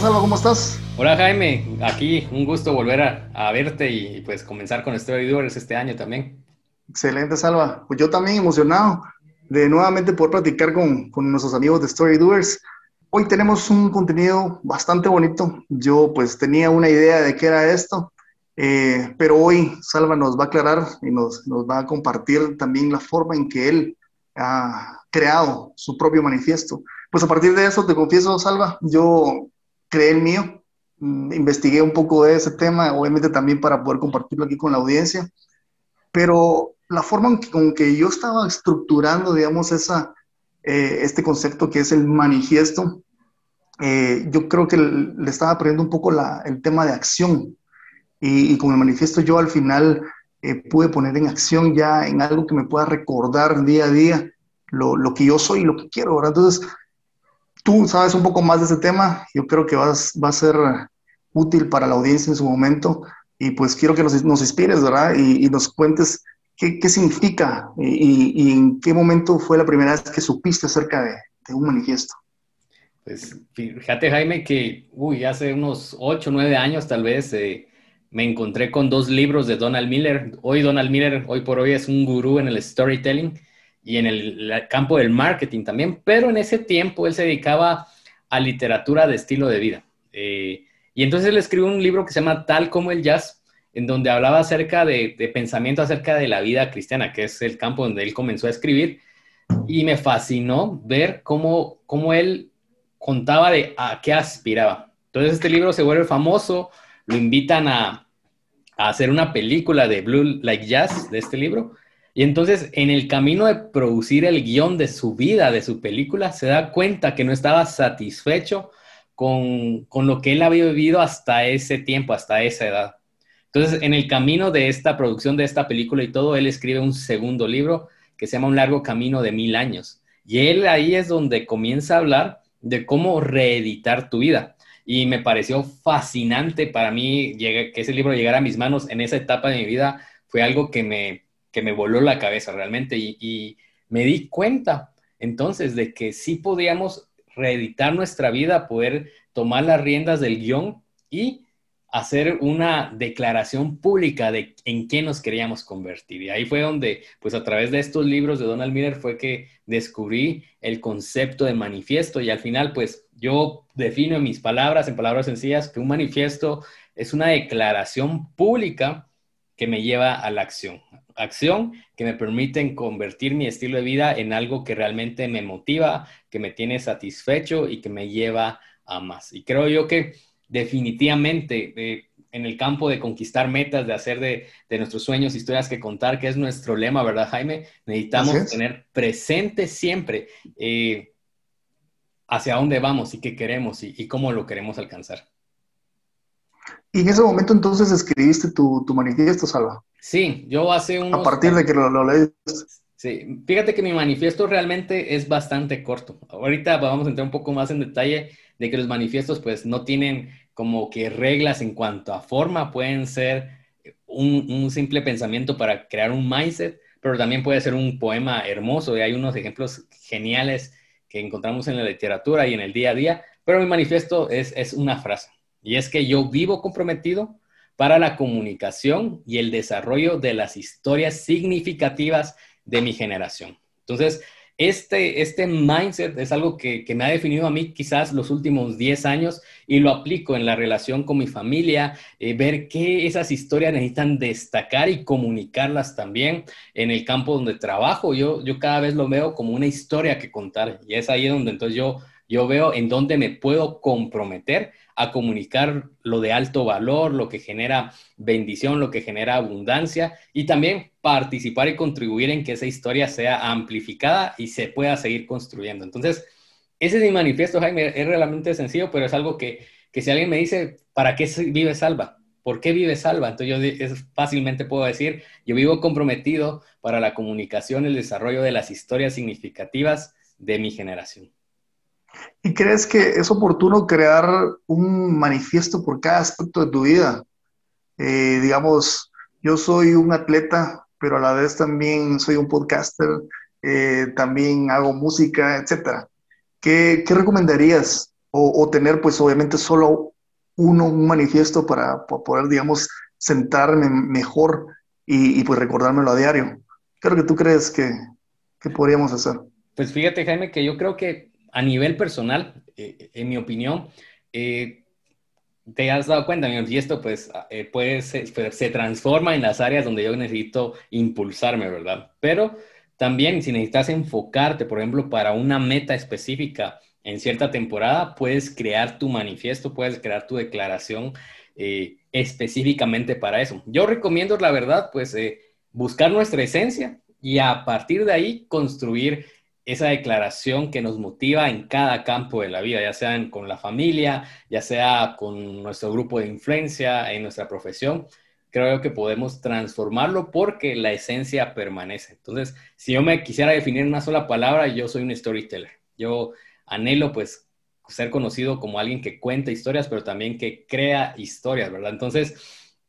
Hola Salva, ¿cómo estás? Hola Jaime, aquí un gusto volver a, verte y pues comenzar con Story Doers este año también. Excelente Salva, pues yo también emocionado de nuevamente poder platicar con, con nuestros amigos de Story Doers. Hoy tenemos un contenido bastante bonito. Yo pues tenía una idea de qué era esto, eh, pero hoy Salva nos va a aclarar y nos, nos va a compartir también la forma en que él ha creado su propio manifiesto. Pues a partir de eso, te confieso, Salva, yo creé el mío, mm, investigué un poco de ese tema, obviamente también para poder compartirlo aquí con la audiencia, pero la forma en que, con que yo estaba estructurando, digamos, esa, eh, este concepto que es el manifiesto, eh, yo creo que le estaba aprendiendo un poco la, el tema de acción. Y, con el manifiesto yo al final eh, pude poner en acción ya en algo que me pueda recordar día a día lo, lo que yo soy y lo que quiero. ¿verdad? Entonces, tú sabes un poco más de ese tema, yo creo que vas, va a ser útil para la audiencia en su momento y pues quiero que nos, nos inspires, ¿verdad? Y, nos cuentes qué, qué significa y, y, en qué momento fue la primera vez que supiste acerca de, de un manifiesto. Pues fíjate Jaime que, uy, hace unos 8, 9 años tal vez eh, me encontré con dos libros de Donald Miller. Hoy Donald Miller, hoy por hoy es un gurú en el storytelling y en el, campo del marketing también, pero en ese tiempo él se dedicaba a literatura de estilo de vida. Eh, y entonces él escribió un libro que se llama Tal como el jazz, en donde hablaba acerca de, pensamiento acerca de la vida cristiana, que es el campo donde él comenzó a escribir. Y me fascinó ver cómo, cómo él contaba de a qué aspiraba. Entonces este libro se vuelve famoso, lo invitan a, a hacer una película de Blue Like Jazz de este libro y entonces, en el camino de producir el guion de su vida, de su película, se da cuenta que no estaba satisfecho con, lo que él había vivido hasta ese tiempo, hasta esa edad. Entonces, en el camino de esta producción de esta película y todo, él escribe un segundo libro que se llama Un largo camino de mil años. Y él ahí es donde comienza a hablar de cómo reeditar tu vida. Y me pareció fascinante para mí que ese libro llegara a mis manos en esa etapa de mi vida. Fue algo que me, que me voló la cabeza realmente y, me di cuenta entonces de que sí podíamos reeditar nuestra vida, poder tomar las riendas del guion y hacer una declaración pública de en qué nos queríamos convertir. Y ahí fue donde, pues a través de estos libros de Donald Miller fue que descubrí el concepto de manifiesto y al final, pues yo defino en mis palabras, en palabras sencillas, que un manifiesto es una declaración pública que me lleva a la acción, acción que me permiten convertir mi estilo de vida en algo que realmente me motiva, que me tiene satisfecho y que me lleva a más. Y creo yo que definitivamente eh, en el campo de conquistar metas, de hacer de, nuestros sueños historias que contar, que es nuestro lema, ¿verdad, Jaime? Necesitamos tener presente siempre eh, hacia dónde vamos y qué queremos y, cómo lo queremos alcanzar. Y en ese momento entonces escribiste tu, tu manifiesto, Salva. Sí, yo hace un... A partir de que lo, lo lees. Sí, fíjate que mi manifiesto realmente es bastante corto. Ahorita vamos a entrar un poco más en detalle de que los manifiestos pues no tienen como que reglas en cuanto a forma, pueden ser un, un simple pensamiento para crear un mindset, pero también puede ser un poema hermoso y hay unos ejemplos geniales que encontramos en la literatura y en el día a día, pero mi manifiesto es, es una frase y es que yo vivo comprometido para la comunicación y el desarrollo de las historias significativas de mi generación. Entonces, este, este mindset es algo que, me ha definido a mí quizás los últimos 10 años y lo aplico en la relación con mi familia, eh, ver qué esas historias necesitan destacar y comunicarlas también en el campo donde trabajo. Yo, yo cada vez lo veo como una historia que contar y es ahí donde entonces yo, yo veo en dónde me puedo comprometer a comunicar lo de alto valor, lo que genera bendición, lo que genera abundancia y también participar y contribuir en que esa historia sea amplificada y se pueda seguir construyendo. Entonces, ese es mi manifiesto, Jaime, es realmente sencillo, pero es algo que, que si alguien me dice, ¿para qué vive salva? ¿Por qué vive salva? Entonces yo fácilmente puedo decir, yo vivo comprometido para la comunicación el desarrollo de las historias significativas de mi generación. ¿Y crees que es oportuno crear un manifiesto por cada aspecto de tu vida? Eh, digamos, yo soy un atleta, pero a la vez también soy un podcaster, eh, también hago música, etc. ¿Qué, ¿Qué, recomendarías o, tener pues obviamente solo uno, un manifiesto para, poder, digamos, sentarme mejor y, pues recordármelo a diario. ¿Qué es lo que tú crees que, que podríamos hacer? Pues fíjate, Jaime, que yo creo que a nivel personal, eh, en mi opinión, eh, te has dado cuenta, mi manifiesto pues, eh, pues se, transforma en las áreas donde yo necesito impulsarme, ¿verdad? Pero también si necesitas enfocarte, por ejemplo, para una meta específica en cierta temporada, puedes crear tu manifiesto, puedes crear tu declaración eh, específicamente para eso. Yo recomiendo, la verdad, pues buscar nuestra esencia y a partir de ahí construir esa declaración que nos motiva en cada campo de la vida, ya sea con la familia, ya sea con nuestro grupo de influencia, en nuestra profesión. Creo que podemos transformarlo porque la esencia permanece. Entonces, si yo me quisiera definir en una sola palabra, yo soy un storyteller. Yo anhelo pues ser conocido como alguien que cuenta historias, pero también que crea historias, ¿verdad? Entonces,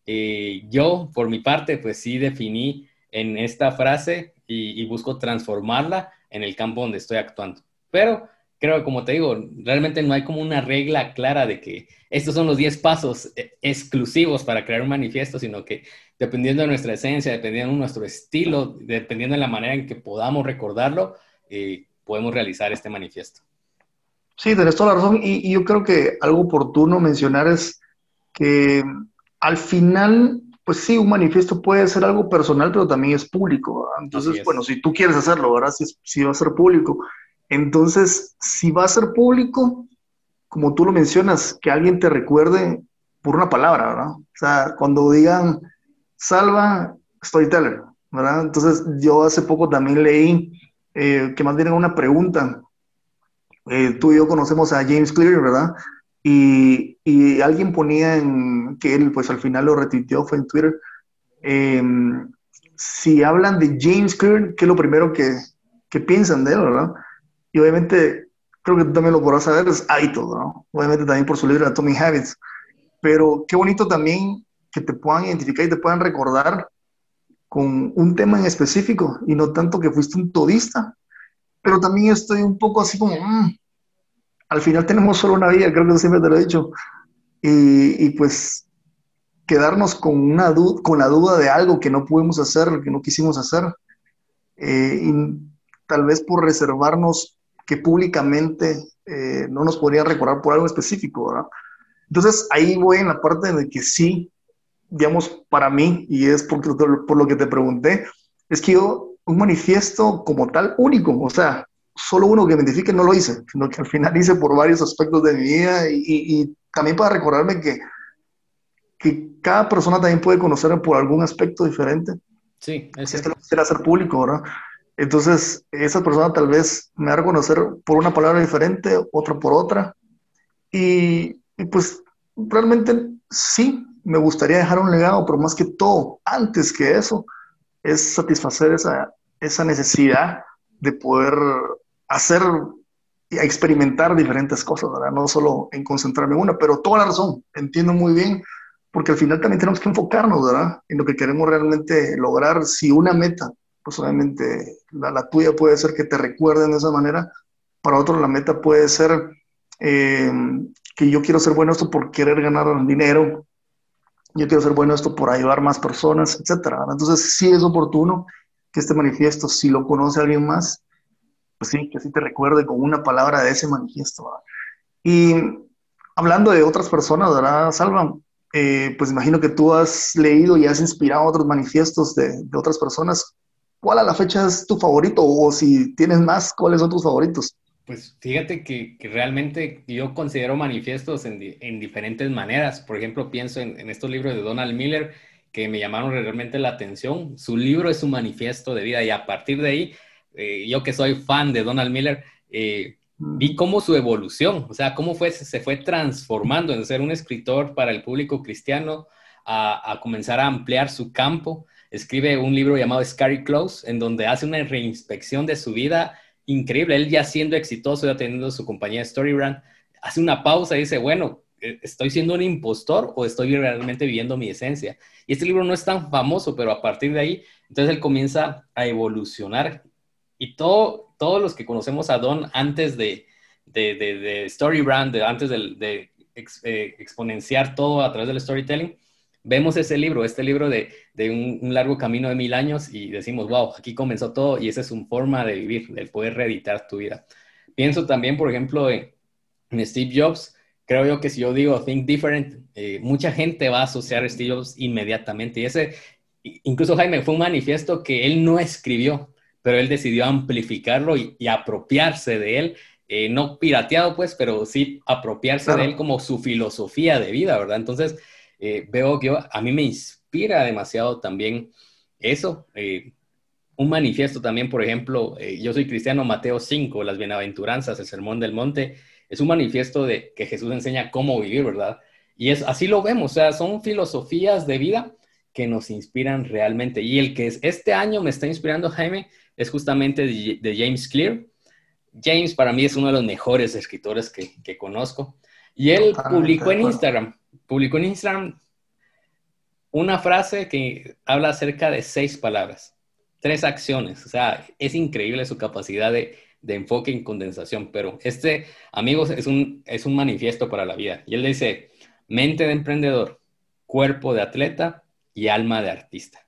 eh, yo por mi parte pues sí definí en esta frase y, y busco transformarla en el campo donde estoy actuando. Pero creo que, como te digo, realmente no hay como una regla clara de que estos son los 10 pasos eh, exclusivos para crear un manifiesto, sino que dependiendo de nuestra esencia, dependiendo de nuestro estilo, dependiendo de la manera en que podamos recordarlo, eh, podemos realizar este manifiesto. Sí, tenés toda la razón. Y, y, yo creo que algo oportuno mencionar es que al final pues sí, un manifiesto puede ser algo personal, pero también es público. Entonces, bueno, si tú quieres hacerlo, ¿verdad? Si, si, va a ser público. Entonces, si va a ser público, como tú lo mencionas, que alguien te recuerde por una palabra, ¿verdad? O sea, cuando digan, salva storyteller, ¿verdad? Entonces, yo hace poco también leí eh, que más bien una pregunta. Eh, tú y yo conocemos a James Clear, ¿verdad? Y, y, alguien ponía en, que él pues al final lo retuiteó, fue en Twitter, em, si hablan de James Clear, ¿qué es lo primero que, que, piensan de él, verdad? Y obviamente, creo que tú también lo podrás saber, es hábitos, ¿no? Obviamente también por su libro Atomic Habits. Pero qué bonito también que te puedan identificar y te puedan recordar con un tema en específico y no tanto que fuiste un todista. Pero también estoy un poco así como, mm, al final tenemos solo una vida, creo que siempre te lo he dicho. Y, pues quedarnos con, una con la duda de algo que no pudimos hacer, que no quisimos hacer, eh, y tal vez por reservarnos que públicamente eh, no nos podrían recordar por algo específico, ¿verdad? Entonces ahí voy en la parte de que sí, digamos, para mí, y es por, por lo que te pregunté, es que yo, un manifiesto como tal único, o sea, solo uno que identifique no lo hice, sino que al final hice por varios aspectos de mi vida y, también para recordarme que, que cada persona también puede conocerme por algún aspecto diferente. Sí, es Esto lo quisiera hacer público, ¿verdad? Entonces, esa persona tal vez me va a reconocer por una palabra diferente, otra por otra. Y, y pues realmente sí, me gustaría dejar un legado, pero más que todo, antes que eso, es satisfacer esa, esa necesidad de poder hacer y experimentar diferentes cosas, ¿verdad? No solo en concentrarme en una, pero toda la razón, entiendo muy bien, porque al final también tenemos que enfocarnos, ¿verdad? En lo que queremos realmente lograr. Si una meta, pues obviamente la, tuya puede ser que te recuerden de esa manera, para otro la meta puede ser eh, que yo quiero ser bueno esto por querer ganar dinero, yo quiero ser bueno esto por ayudar más personas, etcétera. Entonces sí es oportuno que este manifiesto, si lo conoce alguien más, pues sí, que sí te recuerde con una palabra de ese manifiesto. Y hablando de otras personas, ¿verdad, Salva? Eh, pues imagino que tú has leído y has inspirado otros manifiestos de, de, otras personas. ¿Cuál a la fecha es tu favorito? O si tienes más, ¿cuáles son tus favoritos? Pues fíjate que, que realmente yo considero manifiestos en, en, diferentes maneras. Por ejemplo, pienso en, en, estos libros de Donald Miller que me llamaron realmente la atención. Su libro es un manifiesto de vida y a partir de ahí eh, yo que soy fan de Donald Miller, eh, vi cómo su evolución, o sea, cómo fue, se fue transformando en ser un escritor para el público cristiano, a, comenzar a ampliar su campo. Escribe un libro llamado Scary Close, en donde hace una reinspección de su vida increíble. Él ya siendo exitoso, ya teniendo su compañía Storybrand, hace una pausa y dice, bueno, ¿estoy siendo un impostor o estoy realmente viviendo mi esencia? Y este libro no es tan famoso, pero a partir de ahí, entonces él comienza a evolucionar y todo, todos los que conocemos a Don antes de, de, de, Story Brand, antes de, eh, exponenciar todo a través del storytelling, vemos ese libro, este libro de, un, largo camino de mil años y decimos, wow, aquí comenzó todo y esa es una forma de vivir, de poder reeditar tu vida. Pienso también, por ejemplo, en, Steve Jobs. Creo yo que si yo digo Think Different, eh, mucha gente va a asociar a Steve Jobs inmediatamente. Y ese, incluso Jaime, fue un manifiesto que él no escribió, pero él decidió amplificarlo y, apropiarse de él. Eh, no pirateado, pues, pero sí apropiarse de él como su filosofía de vida, ¿verdad? Entonces, eh, veo que a mí me inspira demasiado también eso. Eh, un manifiesto también, por ejemplo, yo soy cristiano, Mateo 5, las bienaventuranzas, el sermón del monte, es un manifiesto de que Jesús enseña cómo vivir, ¿verdad? Y es así lo vemos, o sea, son filosofías de vida que nos inspiran realmente. Y el que es, este año me está inspirando, Jaime, es justamente de, James Clear. James para mí es uno de los mejores escritores que, que conozco. Y él publicó en Instagram, publicó en Instagram una frase que habla acerca de seis palabras, tres acciones. O sea, es increíble su capacidad de, enfoque en condensación. Pero este, amigos, es un, es un manifiesto para la vida. Y él dice, mente de emprendedor, cuerpo de atleta y alma de artista.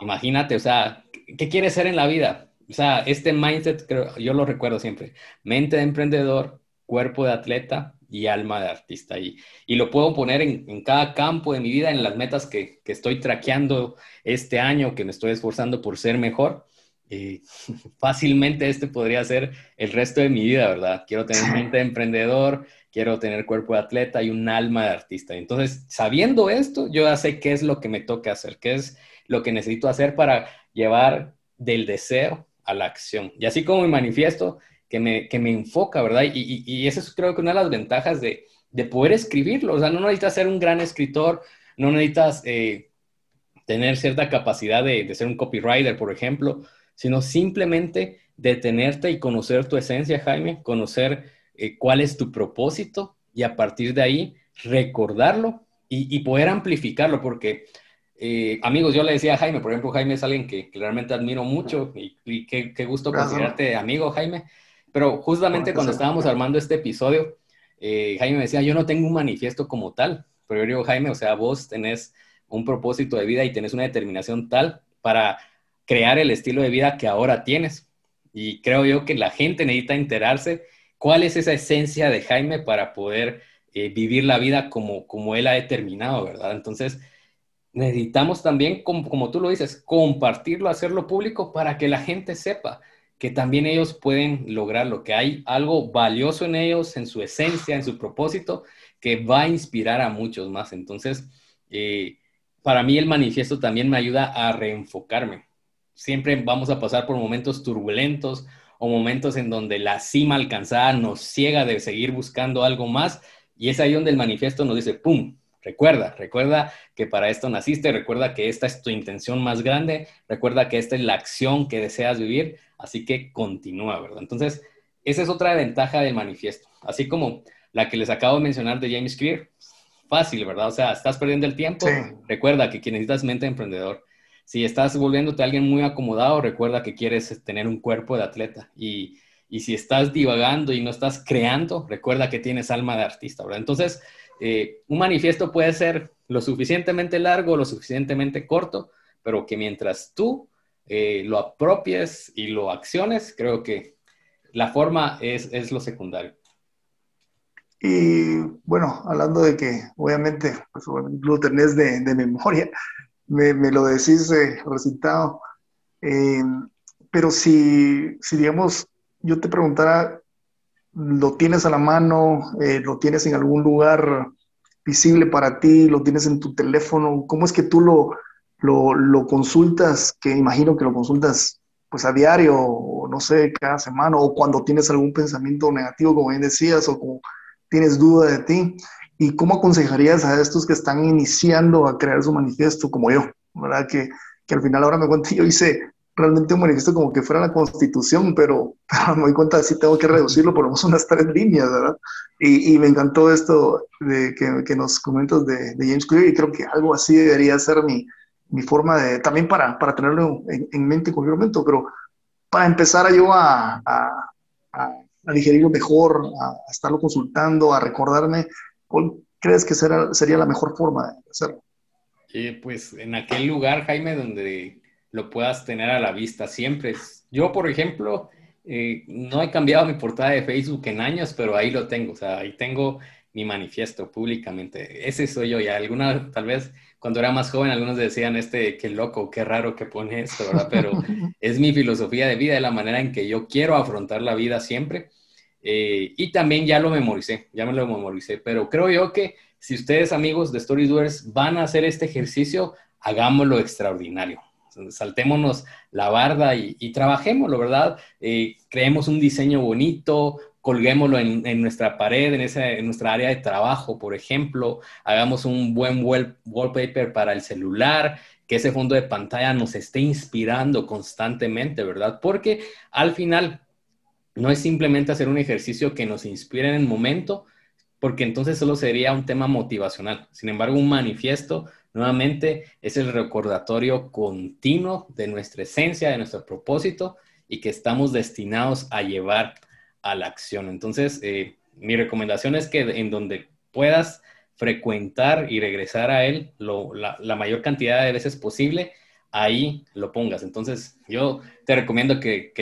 Imagínate, o sea, ¿qué quieres ser en la vida? O sea, este mindset, yo lo recuerdo siempre. Mente de emprendedor, cuerpo de atleta y alma de artista. Y, y lo puedo poner en, cada campo de mi vida, en las metas que, estoy traqueando este año, que me estoy esforzando por ser mejor. Eh, fácilmente este podría ser el resto de mi vida, ¿verdad? Quiero tener mente de emprendedor, quiero tener cuerpo de atleta y un alma de artista. Entonces, sabiendo esto, yo ya sé qué es lo que me toca hacer, qué es lo que necesito hacer para llevar del deseo a la acción. Y así como mi manifiesto, que me, que me enfoca, ¿verdad? Y, y, eso es creo que una de las ventajas de, de, poder escribirlo. O sea, no necesitas ser un gran escritor, no necesitas eh, tener cierta capacidad de, de, ser un copywriter, por ejemplo, sino simplemente detenerte y conocer tu esencia, Jaime, conocer eh, cuál es tu propósito y a partir de ahí recordarlo y, y poder amplificarlo, porque... Eh, amigos, yo le decía a Jaime, por ejemplo, Jaime es alguien que, realmente admiro mucho y, y qué, qué, gusto considerarte amigo, Jaime. Pero justamente cuando estábamos armando este episodio, eh, Jaime me decía, yo no tengo un manifiesto como tal, pero yo digo, Jaime, o sea, vos tenés un propósito de vida y tenés una determinación tal para crear el estilo de vida que ahora tienes. Y creo yo que la gente necesita enterarse cuál es esa esencia de Jaime para poder eh, vivir la vida como, como él ha determinado, ¿verdad? Entonces, necesitamos también, como, como tú lo dices, compartirlo, hacerlo público para que la gente sepa que también ellos pueden lograrlo, que hay algo valioso en ellos, en su esencia, en su propósito, que va a inspirar a muchos más. Entonces, eh, para mí el manifiesto también me ayuda a reenfocarme. Siempre vamos a pasar por momentos turbulentos o momentos en donde la cima alcanzada nos ciega de seguir buscando algo más y es ahí donde el manifiesto nos dice, ¡pum! Recuerda, recuerda que para esto naciste, recuerda que esta es tu intención más grande, recuerda que esta es la acción que deseas vivir, Así que continúa, ¿verdad? Entonces, esa es otra ventaja del manifiesto. Así como la que les acabo de mencionar de James Clear, fácil, ¿verdad? O sea, estás perdiendo el tiempo, recuerda que necesitas mente de emprendedor. Si estás volviéndote alguien muy acomodado, recuerda que quieres tener un cuerpo de atleta. Y, si estás divagando y no estás creando, recuerda que tienes alma de artista, ¿verdad? Entonces, eh, un manifiesto puede ser lo suficientemente largo, lo suficientemente corto, pero que mientras tú eh, lo apropies y lo acciones, creo que la forma es, es lo secundario. Y bueno, hablando de que obviamente pues, tenés de, de memoria, me, me, lo decís eh, recitado, eh, pero si, si, digamos, yo te preguntara, ¿lo tienes a la mano? Eh, ¿Lo tienes en algún lugar visible para ti? ¿Lo tienes en tu teléfono? ¿Cómo es que tú lo, lo, lo, consultas, que imagino que lo consultas pues a diario, no sé, cada semana, o cuando tienes algún pensamiento negativo, como bien decías, o como tienes duda de ti, y cómo aconsejarías a estos que están iniciando a crear su manifiesto, como yo, ¿verdad? Que, que al final ahora me cuento, yo hice realmente un manifiesto como que fuera la constitución, pero, me doy cuenta de si tengo que reducirlo por lo menos unas tres líneas, ¿verdad? Y, y me encantó esto de que, que nos comentas de, de James Clear y creo que algo así debería ser mi, mi forma de, también para, para tenerlo en, mente en cualquier momento, pero para empezar yo a, a, a digerirlo mejor, a, estarlo consultando, a recordarme, ¿cuál crees que será, sería la mejor forma de hacerlo? Eh, pues en aquel lugar, Jaime, donde lo puedas tener a la vista siempre. Yo, por ejemplo, eh, no he cambiado mi portada de Facebook en años, pero ahí lo tengo, o sea, ahí tengo mi manifiesto públicamente. Ese soy yo, y alguna, tal vez cuando era más joven, algunos decían, este, qué loco, qué raro que pone esto, ¿verdad? Pero es mi filosofía de vida, de la manera en que yo quiero afrontar la vida siempre. Eh, y también ya lo memoricé, ya me lo memoricé, pero creo yo que si ustedes amigos de Story Doers van a hacer este ejercicio, hagámoslo extraordinario. Saltémonos la barda y, y trabajémoslo, ¿verdad? Eh, creemos un diseño bonito, colguémoslo en, nuestra pared, en, en, nuestra área de trabajo, por ejemplo, hagamos un buen wallpaper para el celular, que ese fondo de pantalla nos esté inspirando constantemente, ¿verdad? Porque al final no es simplemente hacer un ejercicio que nos inspire en el momento, porque entonces solo sería un tema motivacional. Sin embargo, un manifiesto, nuevamente, es el recordatorio continuo de nuestra esencia, de nuestro propósito y que estamos destinados a llevar a la acción. Entonces, eh, mi recomendación es que en donde puedas frecuentar y regresar a él la, mayor cantidad de veces posible, ahí lo pongas. Entonces, yo te recomiendo que,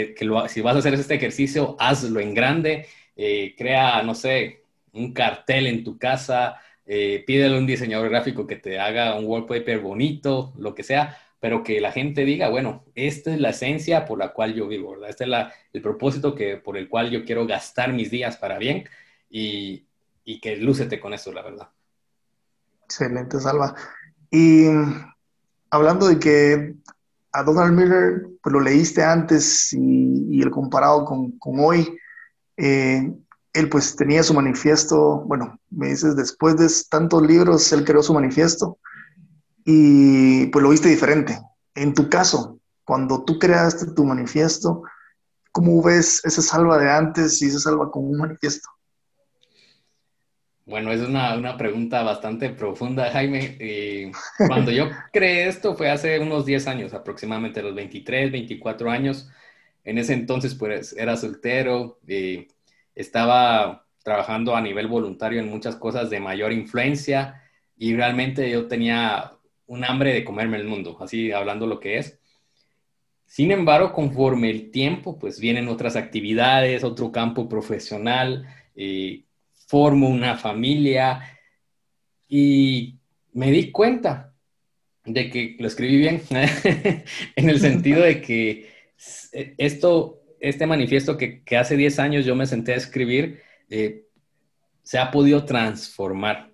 si vas a hacer este ejercicio, hazlo en grande, eh, crea, no sé, un cartel en tu casa, eh, pídele a un diseñador gráfico que te haga un wallpaper bonito, lo que sea, pero que la gente diga, bueno, esta es la esencia por la cual yo vivo, ¿verdad? Este es el propósito que, por el cual yo quiero gastar mis días para bien y, y que lúcete con eso, la verdad. Excelente, Salva. Y hablando de que a Donald Miller, pues lo leíste antes y, el comparado con, con hoy, eh, él pues tenía su manifiesto, bueno, me dices, después de tantos libros, él creó su manifiesto y pues lo viste diferente. En tu caso, cuando tú creaste tu manifiesto, ¿cómo ves ese salva de antes y ese salva con un manifiesto? Bueno, es una, pregunta bastante profunda, Jaime. Cuando yo creé esto fue hace unos 10 años, aproximadamente los 23, 24 años. En ese entonces, pues, era soltero, eh, estaba trabajando a nivel voluntario en muchas cosas de mayor influencia y realmente yo tenía un hambre de comerme el mundo, así hablando lo que es. Sin embargo, conforme el tiempo, pues vienen otras actividades, otro campo profesional, eh, formo una familia y me di cuenta de que lo escribí bien, en el sentido de que esto, este manifiesto que, hace 10 años yo me senté a escribir, eh, se ha podido transformar.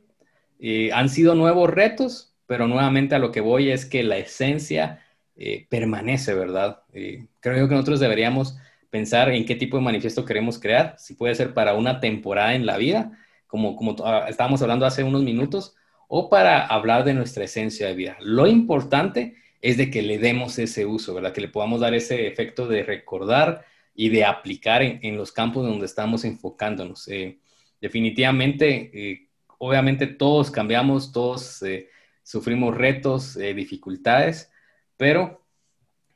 Eh, han sido nuevos retos, pero nuevamente a lo que voy es que la esencia eh, permanece, ¿verdad? Eh, creo que nosotros deberíamos pensar en qué tipo de manifiesto queremos crear, si puede ser para una temporada en la vida, como, como ah, estábamos hablando hace unos minutos, o para hablar de nuestra esencia de vida. Lo importante es de que le demos ese uso, ¿verdad? Que le podamos dar ese efecto de recordar y de aplicar en, los campos donde estamos enfocándonos. Eh, definitivamente, obviamente todos cambiamos, todos sufrimos retos, eh, dificultades, pero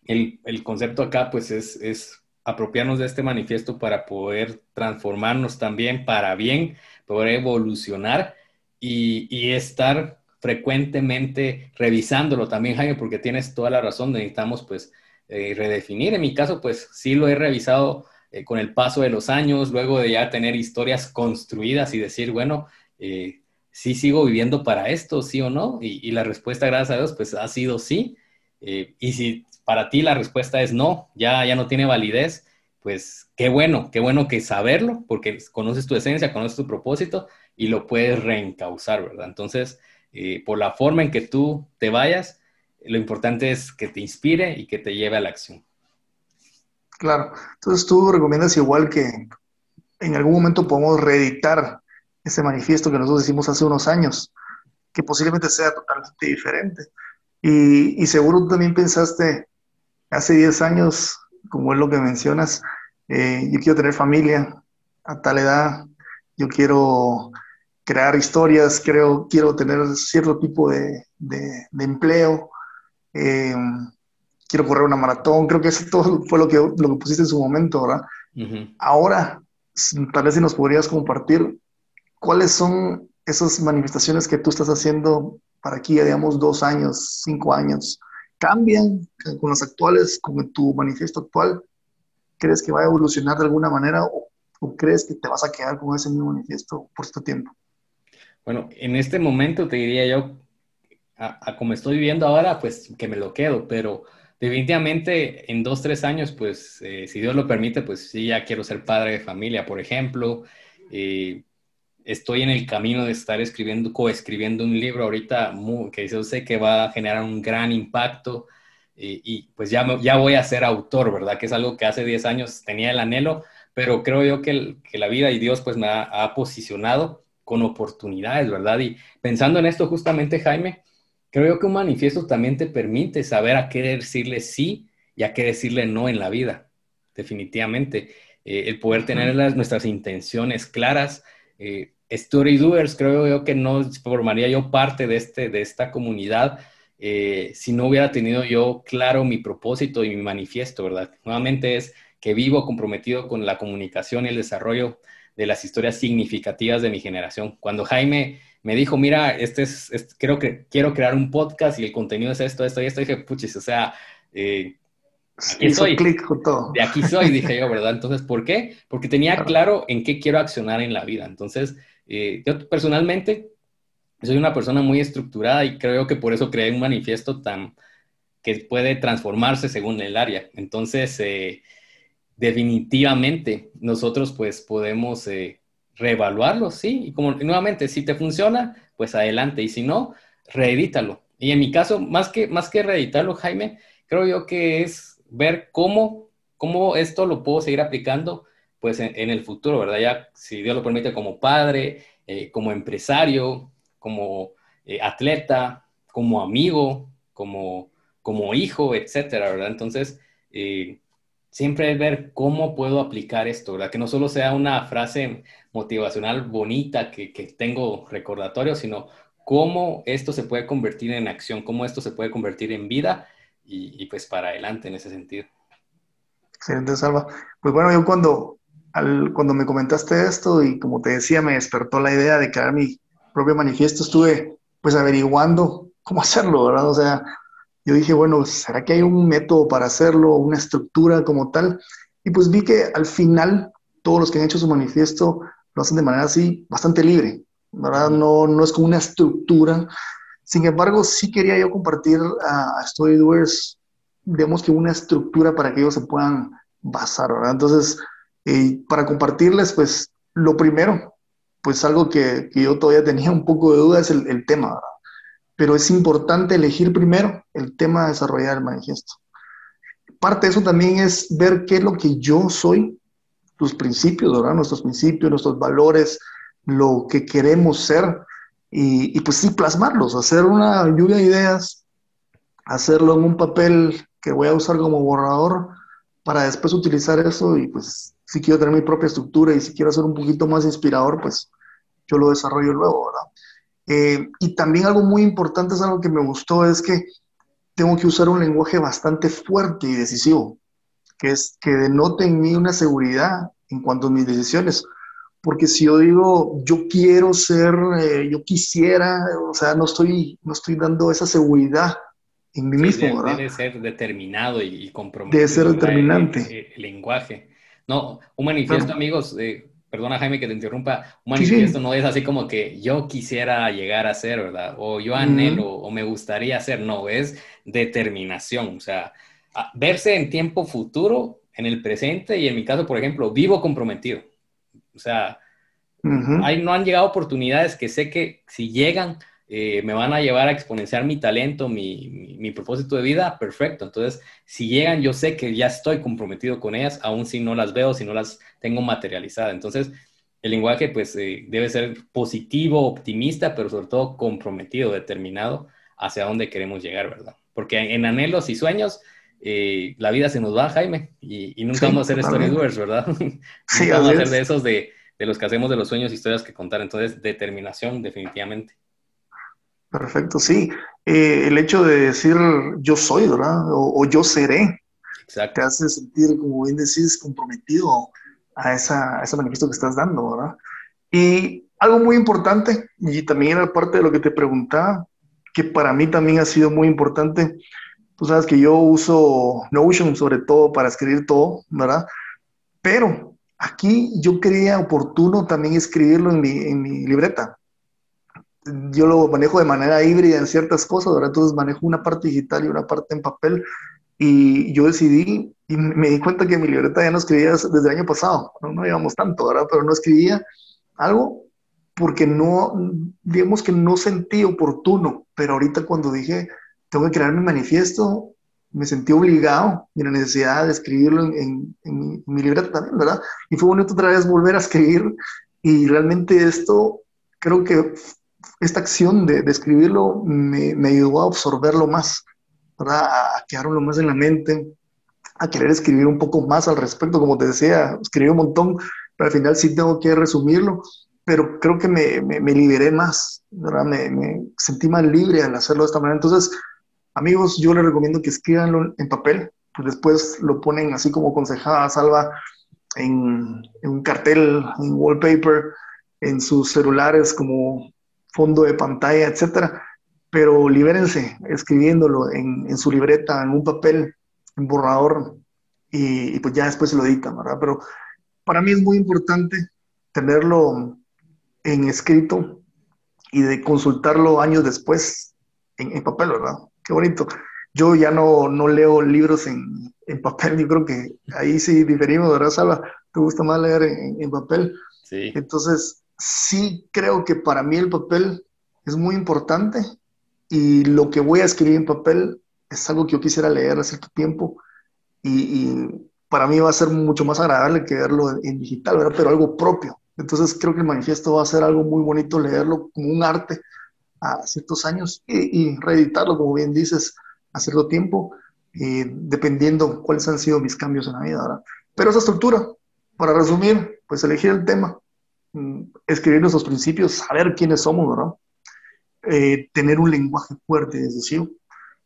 el, concepto acá pues es, apropiarnos de este manifiesto para poder transformarnos también para bien, poder evolucionar y, estar frecuentemente revisándolo también, Jaime, porque tienes toda la razón, necesitamos pues eh, redefinir. En mi caso, pues sí lo he revisado eh, con el paso de los años, luego de ya tener historias construidas y decir, bueno, eh, si sigo viviendo para esto, sí o no? Y, la respuesta, gracias a Dios, pues ha sido sí. Eh, y si para ti la respuesta es no, ya, ya no tiene validez, pues qué bueno, qué bueno que saberlo, porque conoces tu esencia, conoces tu propósito y lo puedes reencauzar, ¿verdad? Entonces, eh, por la forma en que tú te vayas, lo importante es que te inspire y que te lleve a la acción. Claro, entonces tú recomiendas igual que en algún momento podemos reeditar ese manifiesto que nosotros decimos hace unos años, que posiblemente sea totalmente diferente. Y, y seguro también pensaste hace 10 años, como es lo que mencionas, eh, yo quiero tener familia a tal edad, yo quiero crear historias, creo, quiero tener cierto tipo de, de, empleo, eh, quiero correr una maratón, creo que eso todo fue lo que, lo que pusiste en su momento, ¿verdad? Ahora tal vez si nos podrías compartir cuáles son esas manifestaciones que tú estás haciendo para aquí, digamos, dos años, cinco años. ¿Cambian con las actuales, con tu manifiesto actual? ¿Crees que va a evolucionar de alguna manera o, crees que te vas a quedar con ese mismo manifiesto por este tiempo? Bueno, en este momento te diría yo, a, como estoy viviendo ahora, pues que me lo quedo, pero definitivamente en dos, tres años, pues eh, si Dios lo permite, pues sí, ya quiero ser padre de familia, por ejemplo. Eh, estoy en el camino de estar escribiendo, coescribiendo un libro ahorita que yo sé que va a generar un gran impacto eh, y pues ya, ya voy a ser autor, ¿verdad? Que es algo que hace 10 años tenía el anhelo, pero creo yo que, que la vida y Dios pues me ha, posicionado con oportunidades, ¿verdad? Y pensando en esto justamente, Jaime, creo yo que un manifiesto también te permite saber a qué decirle sí y a qué decirle no en la vida, definitivamente. Eh, el poder tener las, nuestras intenciones claras, eh, Story Doers, creo yo que no formaría yo parte de, este, de esta comunidad eh, si no hubiera tenido yo claro mi propósito y mi manifiesto, ¿verdad? Nuevamente es que vivo comprometido con la comunicación y el desarrollo de las historias significativas de mi generación. Cuando Jaime me dijo, mira, este es, creo que quiero crear un podcast y el contenido es esto, esto y esto, dije, puchis, o sea, eh, aquí soy. De aquí soy, dije yo, ¿verdad? Entonces, ¿por qué? Porque tenía claro en qué quiero accionar en la vida. Entonces, eh, yo personalmente soy una persona muy estructurada y creo que por eso creé un manifiesto tan que puede transformarse según el área. Entonces, eh, definitivamente nosotros pues podemos eh, reevaluarlo, ¿sí? Y como nuevamente, si te funciona, pues adelante. Y si no, reedítalo. Y en mi caso, más que, más que reeditarlo, Jaime, creo yo que es ver cómo, cómo esto lo puedo seguir aplicando pues en, el futuro, ¿verdad? Ya, si Dios lo permite, como padre, eh, como empresario, como eh, atleta, como amigo, como, como hijo, etcétera, ¿verdad? Entonces, eh, siempre ver cómo puedo aplicar esto, ¿verdad? Que no solo sea una frase motivacional bonita que, que tengo recordatorio, sino cómo esto se puede convertir en acción, cómo esto se puede convertir en vida y, y pues para adelante en ese sentido. Excelente, Salva. Pues bueno, yo cuando cuando me comentaste esto y como te decía, me despertó la idea de crear mi propio manifiesto, estuve pues averiguando cómo hacerlo, ¿verdad? O sea, yo dije, bueno, ¿será que hay un método para hacerlo, una estructura como tal? Y pues vi que al final todos los que han hecho su manifiesto lo hacen de manera así bastante libre, ¿verdad? No, no es como una estructura. Sin embargo, sí quería yo compartir a, a Storydoers, digamos que una estructura para que ellos se puedan basar, ¿verdad? Entonces, y para compartirles, pues lo primero, pues algo que, yo todavía tenía un poco de duda es el, el tema, ¿verdad? pero es importante elegir primero el tema a desarrollar el manifiesto. Parte de eso también es ver qué es lo que yo soy, tus principios, ¿verdad? Nuestros principios, nuestros valores, lo que queremos ser y, y pues sí plasmarlos, hacer una lluvia de ideas, hacerlo en un papel que voy a usar como borrador para después utilizar eso y pues si quiero tener mi propia estructura y si quiero ser un poquito más inspirador, pues yo lo desarrollo luego, ¿verdad? Eh, y también algo muy importante, es algo que me gustó, es que tengo que usar un lenguaje bastante fuerte y decisivo, que es que denote en mí una seguridad en cuanto a mis decisiones. Porque si yo digo, yo quiero ser, eh, yo quisiera, o sea, no estoy, no estoy dando esa seguridad en mí mismo, debe, ¿verdad? Debe ser determinado y, comprometido. Debe ser determinante. el lenguaje. No, un manifiesto, amigos, eh, perdona Jaime que te interrumpa, un manifiesto no es así como que yo quisiera llegar a ser, ¿verdad? O yo anhelo o me gustaría ser, no, es determinación, o sea, verse en tiempo futuro, en el presente y en mi caso, por ejemplo, vivo comprometido. O sea, hay, no han llegado oportunidades que sé que si llegan, eh, me van a llevar a exponenciar mi talento, mi, mi, propósito de vida, perfecto. Entonces, si llegan, yo sé que ya estoy comprometido con ellas, aun si no las veo, si no las tengo materializadas. Entonces, el lenguaje, pues, eh, debe ser positivo, optimista, pero sobre todo comprometido, determinado hacia dónde queremos llegar, ¿verdad? Porque en, anhelos y sueños, eh, la vida se nos va, Jaime, y, nunca vamos a ser storydoers, ¿verdad? Sí, vamos a ser de esos de, de los que hacemos de los sueños historias que contar. Entonces, determinación, definitivamente. Perfecto, sí. Eh, el hecho de decir yo soy, ¿verdad? O, yo seré. Exacto. Te hace sentir, como bien decís, comprometido a, esa, a ese manifiesto que estás dando, ¿verdad? Y algo muy importante, y también era parte de lo que te preguntaba, que para mí también ha sido muy importante. Tú sabes que yo uso Notion sobre todo para escribir todo, ¿verdad? Pero aquí yo creía oportuno también escribirlo en mi, en mi libreta. Yo lo manejo de manera híbrida en ciertas cosas, ¿verdad? Entonces manejo una parte digital y una parte en papel. Y yo decidí, y me di cuenta que mi libreta ya no escribía desde el año pasado, no, no llevamos tanto, ¿verdad? Pero no escribía algo porque no, digamos que no sentí oportuno, pero ahorita cuando dije, tengo que crear mi manifiesto, me sentí obligado y la necesidad de escribirlo en, mi, libreta también, ¿verdad? Y fue bonito otra vez volver a escribir y realmente esto, creo que esta acción de, escribirlo me, ayudó a absorberlo más, ¿verdad? A, quedarlo más en la mente, a querer escribir un poco más al respecto, como te decía, escribí un montón, pero al final sí tengo que resumirlo pero creo que me, me, liberé más, ¿verdad? Me, me, sentí más libre al hacerlo de esta manera. Entonces, amigos, yo les recomiendo que escribanlo en papel, pues después lo ponen así como aconsejada Salva en, en, un cartel, en wallpaper, en sus celulares como fondo de pantalla, etcétera. Pero libérense escribiéndolo en, en, su libreta, en un papel, en borrador, y, y pues ya después se lo editan, ¿verdad? Pero para mí es muy importante tenerlo en escrito y de consultarlo años después en, papel, ¿verdad? Qué bonito. Yo ya no, no leo libros en, en, papel, yo creo que ahí sí diferimos, ¿verdad, Sala? ¿Te gusta más leer en, en papel? Sí. Entonces, sí creo que para mí el papel es muy importante y lo que voy a escribir en papel es algo que yo quisiera leer hace cierto tiempo y, para mí va a ser mucho más agradable que verlo en digital, ¿verdad? Pero algo propio. Entonces creo que el manifiesto va a ser algo muy bonito leerlo como un arte a ciertos años y, reeditarlo, como bien dices, a cierto tiempo, dependiendo cuáles han sido mis cambios en la vida. ¿verdad? Pero esa estructura, para resumir, pues elegir el tema, escribir nuestros principios, saber quiénes somos, ¿verdad? Eh, tener un lenguaje fuerte y decisivo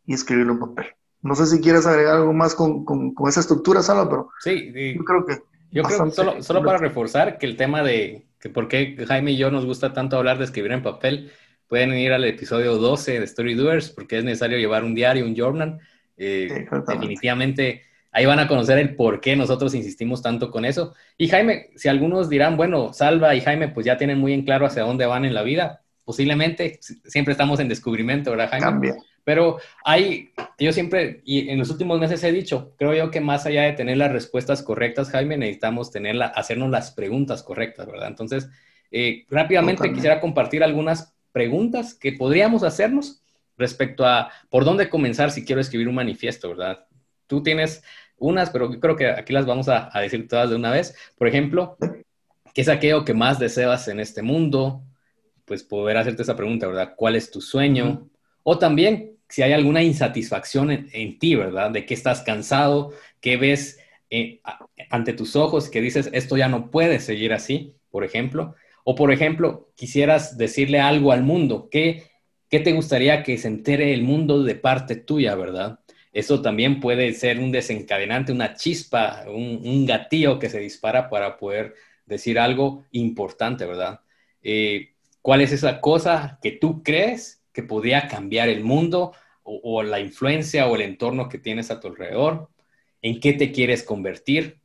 y escribirlo en papel. No sé si quieres agregar algo más con, con, esa estructura, Sala, pero sí, yo creo que yo creo que solo, solo para reforzar que el tema de que por qué Jaime y yo nos gusta tanto hablar de escribir en papel, pueden ir al episodio 12 de Story Doers, porque es necesario llevar un diario, un journal. Eh, definitivamente ahí van a conocer el por qué nosotros insistimos tanto con eso. Y Jaime, si algunos dirán, bueno, Salva y Jaime pues ya tienen muy en claro hacia dónde van en la vida, posiblemente siempre estamos en descubrimiento, ¿verdad, Jaime? Cambia. Pero hay, yo siempre, y en los últimos meses he dicho, creo yo que más allá de tener las respuestas correctas, Jaime, necesitamos tenerla, hacernos las preguntas correctas, ¿verdad? Entonces, eh, rápidamente quisiera compartir algunas preguntas que podríamos hacernos respecto a por dónde comenzar si quiero escribir un manifiesto, ¿verdad? Tú tienes unas, pero yo creo que aquí las vamos a, a decir todas de una vez. Por ejemplo, ¿qué es aquello que más deseas en este mundo? Pues poder hacerte esa pregunta, ¿verdad? ¿Cuál es tu sueño? O también si hay alguna insatisfacción en, ti, ¿verdad? De que estás cansado, que ves eh, ante tus ojos, que dices, esto ya no puede seguir así, por ejemplo. O, por ejemplo, quisieras decirle algo al mundo, ¿qué, qué te gustaría que se entere el mundo de parte tuya, verdad? Eso también puede ser un desencadenante, una chispa, un, gatillo que se dispara para poder decir algo importante, ¿verdad? Eh, ¿Cuál es esa cosa que tú crees que podría cambiar el mundo o, la influencia o el entorno que tienes a tu alrededor, en qué te quieres convertir.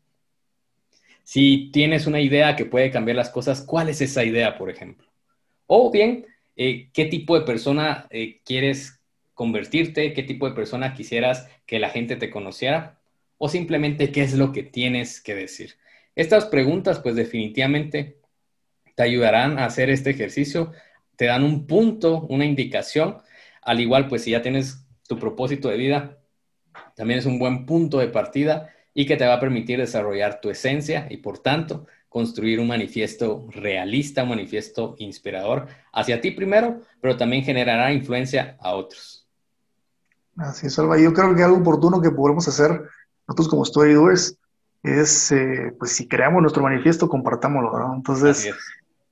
Si tienes una idea que puede cambiar las cosas, ¿cuál es esa idea, por ejemplo? O bien, eh, ¿qué tipo de persona eh, quieres convertirte? ¿Qué tipo de persona quisieras que la gente te conociera? O simplemente, ¿qué es lo que tienes que decir? Estas preguntas, pues definitivamente te ayudarán a hacer este ejercicio te dan un punto, una indicación. Al igual, pues si ya tienes tu propósito de vida, también es un buen punto de partida y que te va a permitir desarrollar tu esencia y por tanto construir un manifiesto realista, un manifiesto inspirador hacia ti primero, pero también generará influencia a otros. Así es, Alba. Yo creo que algo oportuno que podemos hacer nosotros como Story Doers es, eh, pues si creamos nuestro manifiesto, compartámoslo, ¿no? Entonces,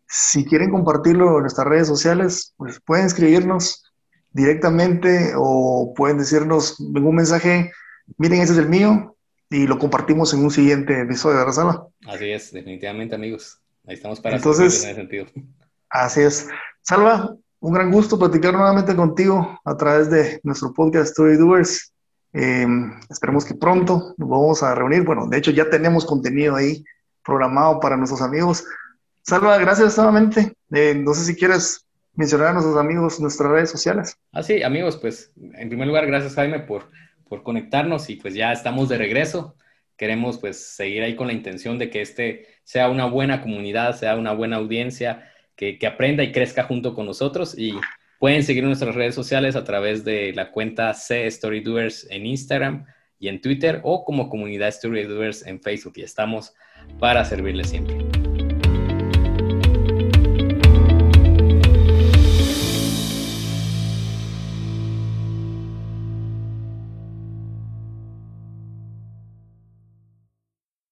si quieren compartirlo en nuestras redes sociales, pues pueden escribirnos directamente o pueden decirnos un mensaje, miren, ese es el mío, y lo compartimos en un siguiente episodio, ¿verdad, Salva? Así es, definitivamente, amigos. Ahí estamos para Entonces, en ese sentido. Así es. Salva, un gran gusto platicar nuevamente contigo a través de nuestro podcast Story Doers. Eh, esperemos que pronto nos vamos a reunir. Bueno, de hecho ya tenemos contenido ahí programado para nuestros amigos. Salva, gracias nuevamente. Eh, no sé si quieres mencionar a nuestros amigos nuestras redes sociales. Ah, sí, amigos, pues en primer lugar, gracias Jaime por, por conectarnos y pues ya estamos de regreso. Queremos pues seguir ahí con la intención de que este sea una buena comunidad, sea una buena audiencia, que, aprenda y crezca junto con nosotros y pueden seguir nuestras redes sociales a través de la cuenta C Storydoers en Instagram y en Twitter o como comunidad Storydoers en Facebook y estamos para servirles siempre.